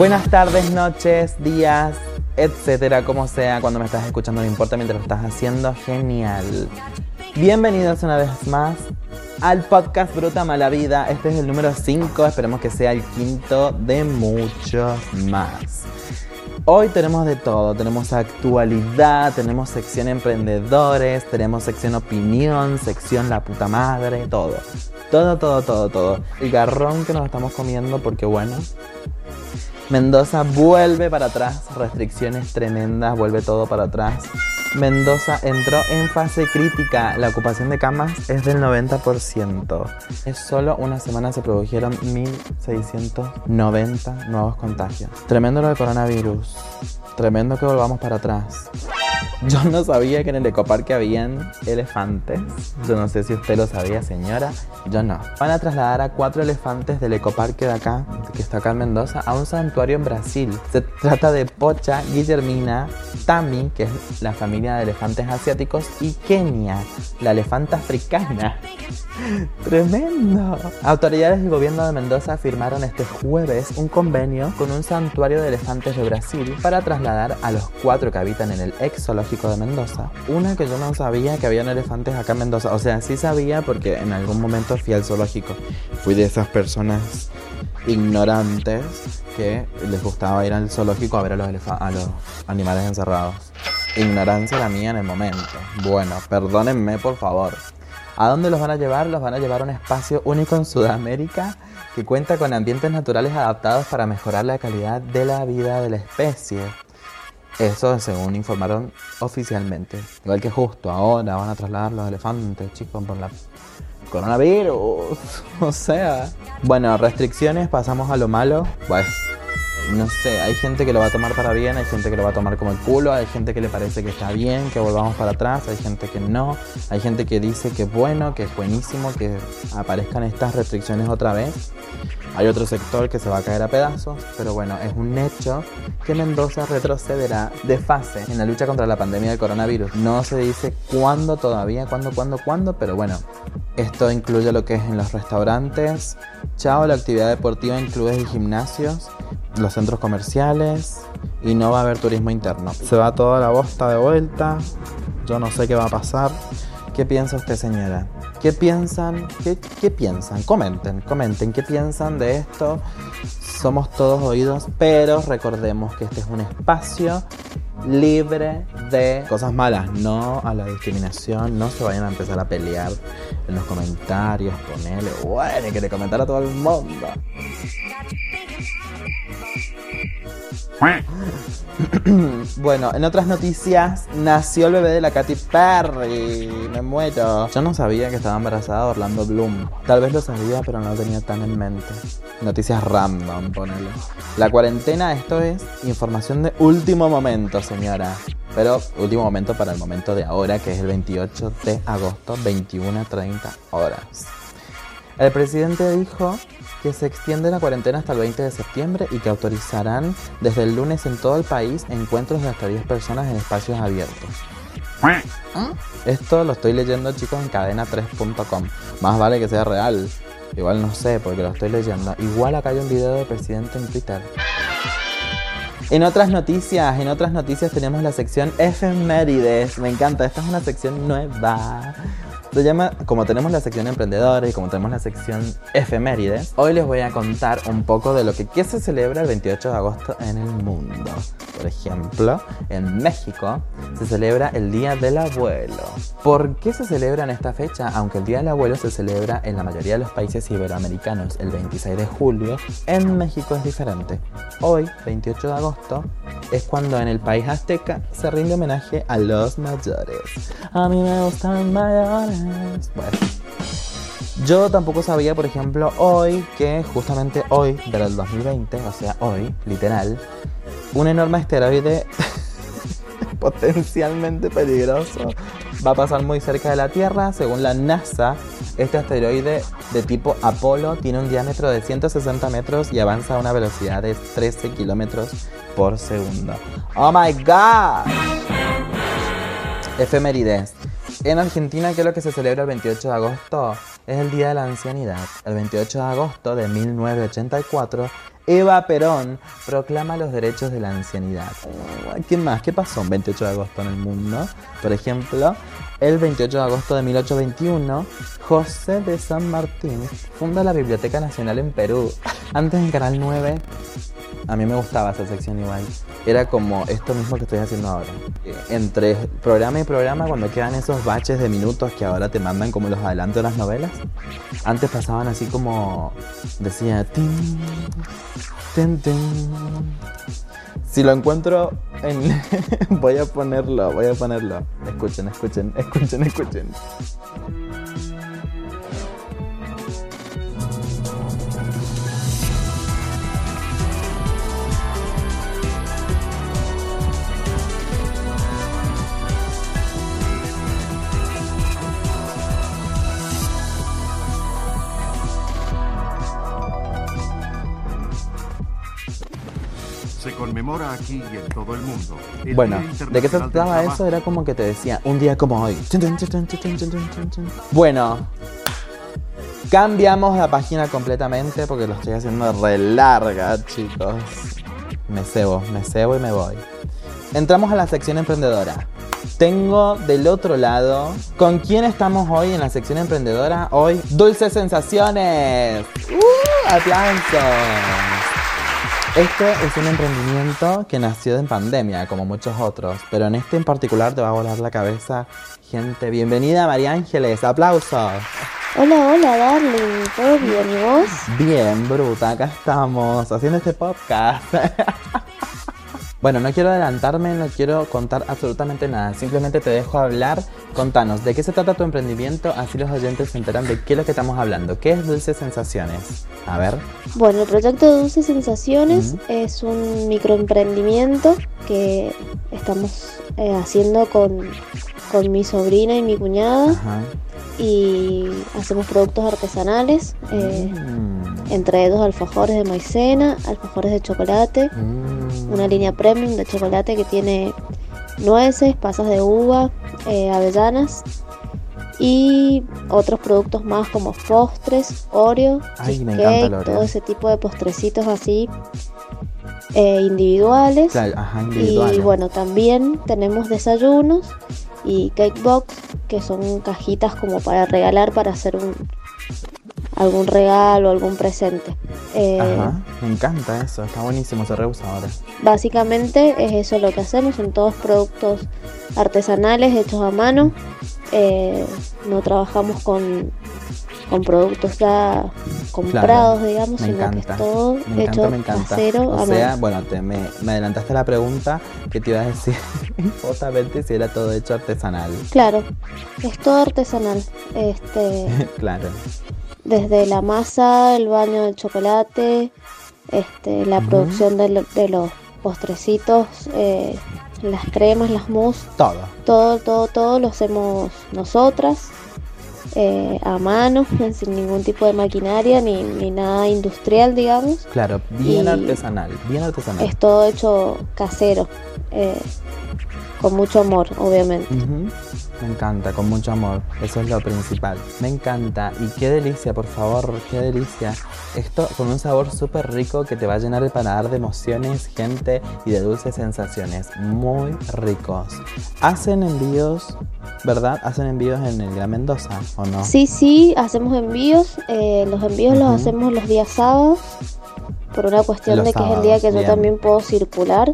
Buenas tardes, noches, días, etcétera, como sea, cuando me estás escuchando, no importa mientras lo estás haciendo, genial. Bienvenidos una vez más al podcast Bruta Mala Vida. Este es el número 5, esperemos que sea el quinto de muchos más. Hoy tenemos de todo, tenemos actualidad, tenemos sección emprendedores, tenemos sección opinión, sección la puta madre, todo. Todo, todo, todo, todo. El garrón que nos estamos comiendo porque bueno, Mendoza vuelve para atrás, restricciones tremendas, vuelve todo para atrás. Mendoza entró en fase crítica. La ocupación de camas es del 90%. Es solo una semana se produjeron 1.690 nuevos contagios. Tremendo lo de coronavirus. Tremendo que volvamos para atrás. Yo no sabía que en el ecoparque habían elefantes. Yo no sé si usted lo sabía, señora. Yo no. Van a trasladar a cuatro elefantes del ecoparque de acá, que está acá en Mendoza, a un santuario en Brasil. Se trata de Pocha, Guillermina, Tami, que es la familia de elefantes asiáticos, y Kenia, la elefanta africana. Tremendo. Autoridades del gobierno de Mendoza firmaron este jueves un convenio con un santuario de elefantes de Brasil para trasladar a los cuatro que habitan en el ex zoológico de Mendoza. Una que yo no sabía que habían elefantes acá en Mendoza. O sea, sí sabía porque en algún momento fui al zoológico. Fui de esas personas ignorantes que les gustaba ir al zoológico a ver a los, a los animales encerrados. Ignorancia la mía en el momento. Bueno, perdónenme por favor. ¿A dónde los van a llevar? Los van a llevar a un espacio único en Sudamérica que cuenta con ambientes naturales adaptados para mejorar la calidad de la vida de la especie. Eso según informaron oficialmente. Igual que justo ahora van a trasladar los elefantes, chicos, por la coronavirus. O sea. Bueno, restricciones, pasamos a lo malo. Bueno no sé, hay gente que lo va a tomar para bien, hay gente que lo va a tomar como el culo, hay gente que le parece que está bien, que volvamos para atrás, hay gente que no, hay gente que dice que es bueno, que es buenísimo, que aparezcan estas restricciones otra vez. Hay otro sector que se va a caer a pedazos, pero bueno, es un hecho que Mendoza retrocederá de fase en la lucha contra la pandemia del coronavirus. No se dice cuándo todavía, cuándo, cuándo, cuándo, pero bueno, esto incluye lo que es en los restaurantes, chao, la actividad deportiva en clubes y gimnasios, los centros comerciales y no va a haber turismo interno. Se va toda la bosta de vuelta, yo no sé qué va a pasar. ¿Qué piensa usted, señora? ¿Qué piensan? ¿Qué, ¿Qué, piensan? Comenten, comenten, ¿qué piensan de esto? Somos todos oídos, pero recordemos que este es un espacio libre de cosas malas, no a la discriminación, no se vayan a empezar a pelear en los comentarios, ponerle, bueno, y que le comentar a todo el mundo. bueno, en otras noticias, nació el bebé de la Katy Perry. Me muero. Yo no sabía que estaba embarazada Orlando Bloom. Tal vez lo sabía, pero no lo tenía tan en mente. Noticias random, ponele. La cuarentena, esto es información de último momento, señora. Pero último momento para el momento de ahora, que es el 28 de agosto, 21 30 horas. El presidente dijo que se extiende la cuarentena hasta el 20 de septiembre y que autorizarán desde el lunes en todo el país encuentros de hasta 10 personas en espacios abiertos. Esto lo estoy leyendo chicos en cadena3.com. Más vale que sea real. Igual no sé porque lo estoy leyendo. Igual acá hay un video del presidente en Twitter. En otras noticias, en otras noticias tenemos la sección efemérides. Me encanta, esta es una sección nueva. Se llama, como tenemos la sección emprendedores y como tenemos la sección efemérides, hoy les voy a contar un poco de lo que ¿qué se celebra el 28 de agosto en el mundo. Por ejemplo, en México se celebra el Día del Abuelo. ¿Por qué se celebra en esta fecha? Aunque el Día del Abuelo se celebra en la mayoría de los países iberoamericanos el 26 de julio, en México es diferente. Hoy, 28 de agosto, es cuando en el país azteca se rinde homenaje a los mayores. A mí me gustan mayores. Bueno. Yo tampoco sabía, por ejemplo, hoy que justamente hoy, del 2020, o sea, hoy, literal, un enorme asteroide potencialmente peligroso va a pasar muy cerca de la Tierra. Según la NASA, este asteroide de tipo Apolo tiene un diámetro de 160 metros y avanza a una velocidad de 13 kilómetros por segundo. ¡Oh my god! Efemérides. En Argentina, ¿qué es lo que se celebra el 28 de agosto? Es el Día de la Ancianidad. El 28 de agosto de 1984 Eva Perón proclama los derechos de la ancianidad. ¿Qué más? ¿Qué pasó un 28 de agosto en el mundo? Por ejemplo, el 28 de agosto de 1821, José de San Martín funda la Biblioteca Nacional en Perú. Antes en Canal 9 a mí me gustaba esa sección igual. Era como esto mismo que estoy haciendo ahora. Entre programa y programa, cuando quedan esos baches de minutos que ahora te mandan como los adelantos de las novelas, antes pasaban así como decía tin, tin. Si lo encuentro en voy a ponerlo, voy a ponerlo. Escuchen, escuchen, escuchen, escuchen. Conmemora aquí y en todo el mundo. el Bueno, ¿de qué se trataba eso? Era como que te decía, un día como hoy. Bueno, cambiamos la página completamente porque lo estoy haciendo re larga, chicos. Me cebo, me cebo y me voy. Entramos a la sección emprendedora. Tengo del otro lado, ¿con quién estamos hoy en la sección emprendedora? Hoy, Dulces Sensaciones. ¡Uh! ¡Aplausos! Este es un emprendimiento que nació en pandemia, como muchos otros, pero en este en particular te va a volar la cabeza. Gente, bienvenida María Ángeles, aplausos. Hola, hola, darling. ¿Todo bien? ¿Y vos? Bien, bruta, acá estamos haciendo este podcast. Bueno, no quiero adelantarme, no quiero contar absolutamente nada. Simplemente te dejo hablar. Contanos, ¿de qué se trata tu emprendimiento? Así los oyentes se enteran de qué es lo que estamos hablando. ¿Qué es Dulces Sensaciones? A ver. Bueno, el proyecto de Dulces Sensaciones es un microemprendimiento que estamos eh, haciendo con, con mi sobrina y mi cuñada Ajá. Y hacemos productos artesanales, eh, Mm, entre ellos alfajores de maicena, alfajores de chocolate, mm. una línea premium de chocolate que tiene nueces, pasas de uva, eh, avellanas y otros productos más como postres, Oreo, Ay, cheesecake, Oreo. todo ese tipo de postrecitos así eh, individuales. Claro, ajá, Y bueno, también tenemos desayunos y cake box, que son cajitas como para regalar, para hacer un algún regalo, algún presente. Eh, Ajá, me encanta eso, está buenísimo, se reusa ahora. Básicamente es eso lo que hacemos, son todos productos artesanales hechos a mano. Eh, no trabajamos con, con productos ya comprados, digamos, Me sino encanta, que es todo Me hecho encanta, me encanta. casero O sea, bueno, te, me, me adelantaste la pregunta que te iba a decir justamente si era todo hecho artesanal. Claro, es todo artesanal. Este, claro. desde la masa, el baño de chocolate, este, la producción de, lo- de los postrecitos, eh, las cremas, las mousse. Todo. Todo, todo, todo lo hacemos nosotras, eh, a mano, sin ningún tipo de maquinaria ni, ni nada industrial, digamos. Claro, bien Y- artesanal, bien artesanal. Es todo hecho casero, eh, con mucho amor, obviamente. Me encanta, con mucho amor. Eso es lo principal. Me encanta. Y qué delicia, por favor, qué delicia. Esto con un sabor súper rico que te va a llenar el paladar de emociones, gente y de dulces sensaciones. Muy ricos. Hacen envíos, ¿verdad? Hacen envíos en el Gran Mendoza, ¿o no? Sí, sí, hacemos envíos. eh, los envíos los hacemos los días sábados. Por una cuestión Los de que es el día que yo también puedo circular.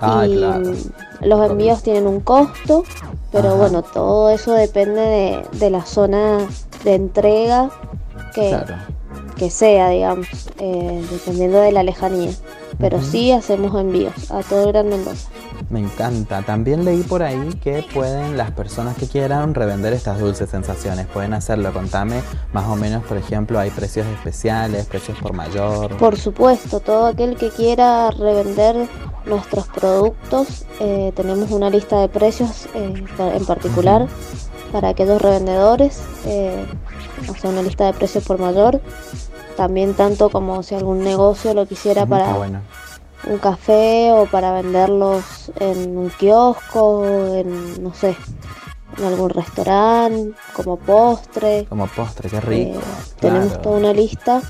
Ah, y claro. los envíos tienen un costo, pero Ajá. bueno, todo eso depende de, de la zona de entrega que, Claro. que sea, digamos, eh, dependiendo de la lejanía. Pero sí hacemos envíos a todo el Gran Mendoza. Me encanta. También leí por ahí que pueden las personas que quieran revender estas dulces sensaciones. Pueden hacerlo. Contame más o menos, por ejemplo, hay precios especiales, precios por mayor. Por supuesto, todo aquel que quiera revender nuestros productos, eh, tenemos una lista de precios eh, en particular para aquellos revendedores, eh, o sea, una lista de precios por mayor. También tanto como si algún negocio lo quisiera está para un café o para venderlos en un kiosco, en, no sé, en algún restaurante, como postre. Como postre, qué rico. Eh, tenemos claro. toda una lista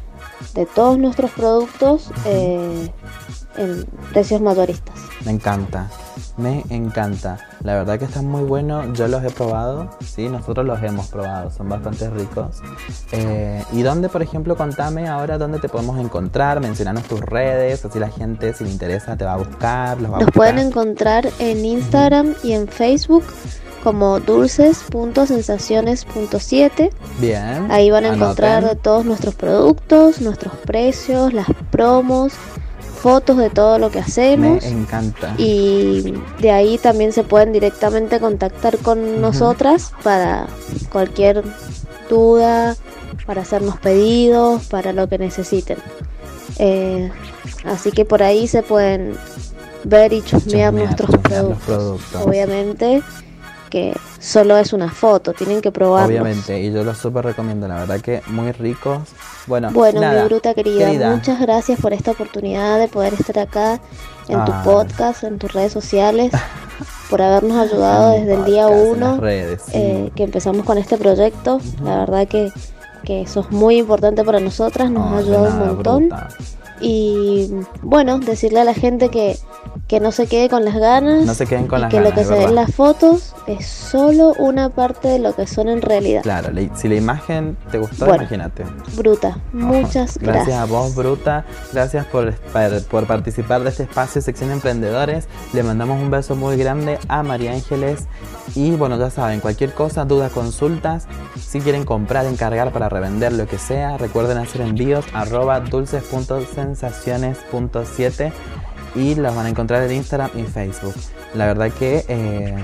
de todos nuestros productos en precios mayoristas. Me encanta, me encanta. La verdad que están muy buenos, yo los he probado, sí, nosotros los hemos probado, son bastante ricos. Eh, ¿Y dónde, por ejemplo, contame ahora dónde te podemos encontrar? Mencionanos tus redes, así la gente, si le interesa, te va a buscar, los va a Nos buscar. pueden encontrar en Instagram y en Facebook como dulces.sensaciones.7. Bien. Ahí van a anoten. encontrar todos nuestros productos, nuestros precios, las promos, fotos de todo lo que Me hacemos. encanta. Y de ahí también se pueden directamente contactar con nosotras para cualquier duda, para hacernos pedidos, para lo que necesiten. Eh, así que por ahí se pueden ver y chusmear Chusmear, nuestros chusmear los productos. productos. Obviamente que solo es una foto, tienen que probarlos. Obviamente, y yo los súper recomiendo, la verdad que muy ricos. Bueno, Bueno, nada, mi bruta querida, querida. muchas gracias por esta oportunidad de poder estar acá en tu Ah. podcast, en tus redes sociales, por habernos ayudado desde el día uno redes, sí. eh, que empezamos con este proyecto. La verdad que, que eso es muy importante para nosotras, nos No, ha ayudado un montón. bruta. Y bueno, decirle a la gente que, que no se quede con las ganas. No se queden con y las que ganas, lo que se ve en las fotos es solo una parte de lo que son en realidad. Claro, la- si la imagen te gustó, Bueno, imagínate. Bruta, muchas Gracias gracias. a vos, Bruta. Gracias por, por, por participar de este espacio Sección Emprendedores. Le mandamos un beso muy grande a María Ángeles. Y bueno, ya saben, cualquier cosa, dudas, consultas, si quieren comprar, encargar para revender, lo que sea, recuerden hacer envíos arroba dulces.sensaciones.7 y las van a encontrar en Instagram y Facebook. La verdad que eh,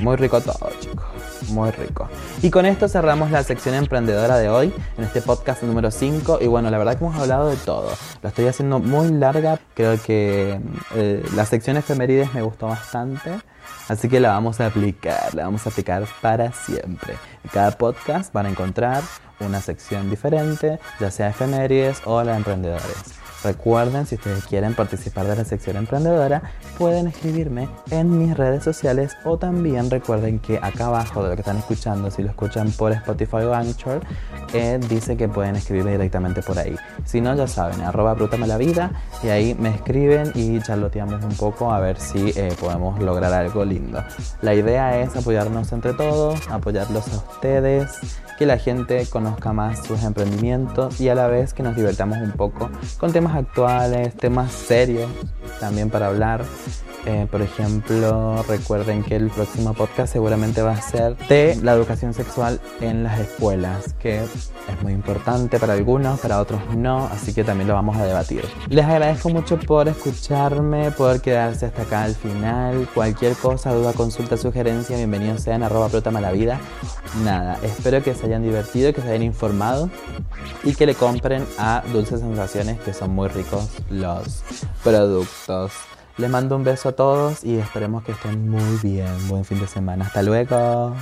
muy rico todo, chicos. Muy rico. Y con esto cerramos la sección emprendedora de hoy, en este podcast número 5. Y bueno, la verdad que hemos hablado de todo. Lo estoy haciendo muy larga. Creo que eh, la sección efemérides me gustó bastante. Así que la vamos a aplicar, la vamos a aplicar para siempre. En cada podcast van a encontrar una sección diferente, ya sea efemérides o la emprendedores. Recuerden, si ustedes quieren participar de la sección emprendedora, pueden escribirme en mis redes sociales o también recuerden que acá abajo de lo que están escuchando, si lo escuchan por Spotify o Anchor, eh, dice que pueden escribirme directamente por ahí. Si no, ya saben, arroba brútame la vida y ahí me escriben y charloteamos un poco a ver si eh, podemos lograr algo lindo. La idea es apoyarnos entre todos, apoyarlos a ustedes, que la gente conozca más sus emprendimientos y a la vez que nos divertamos un poco con temas actuales, temas serios también para hablar. Eh, por ejemplo, recuerden que el próximo podcast seguramente va a ser de la educación sexual en las escuelas, que es muy importante para algunos, para otros no, así que también lo vamos a debatir. Les agradezco mucho por escucharme, por quedarse hasta acá al final. Cualquier cosa, duda, consulta, sugerencia, bienvenidos sean arroba prótama la vida. Nada, espero que se hayan divertido, que se hayan informado y que le compren a Dulces Sensaciones, que son muy ricos los productos. Les mando un beso a todos y esperemos que estén muy bien. Buen fin de semana. Hasta luego.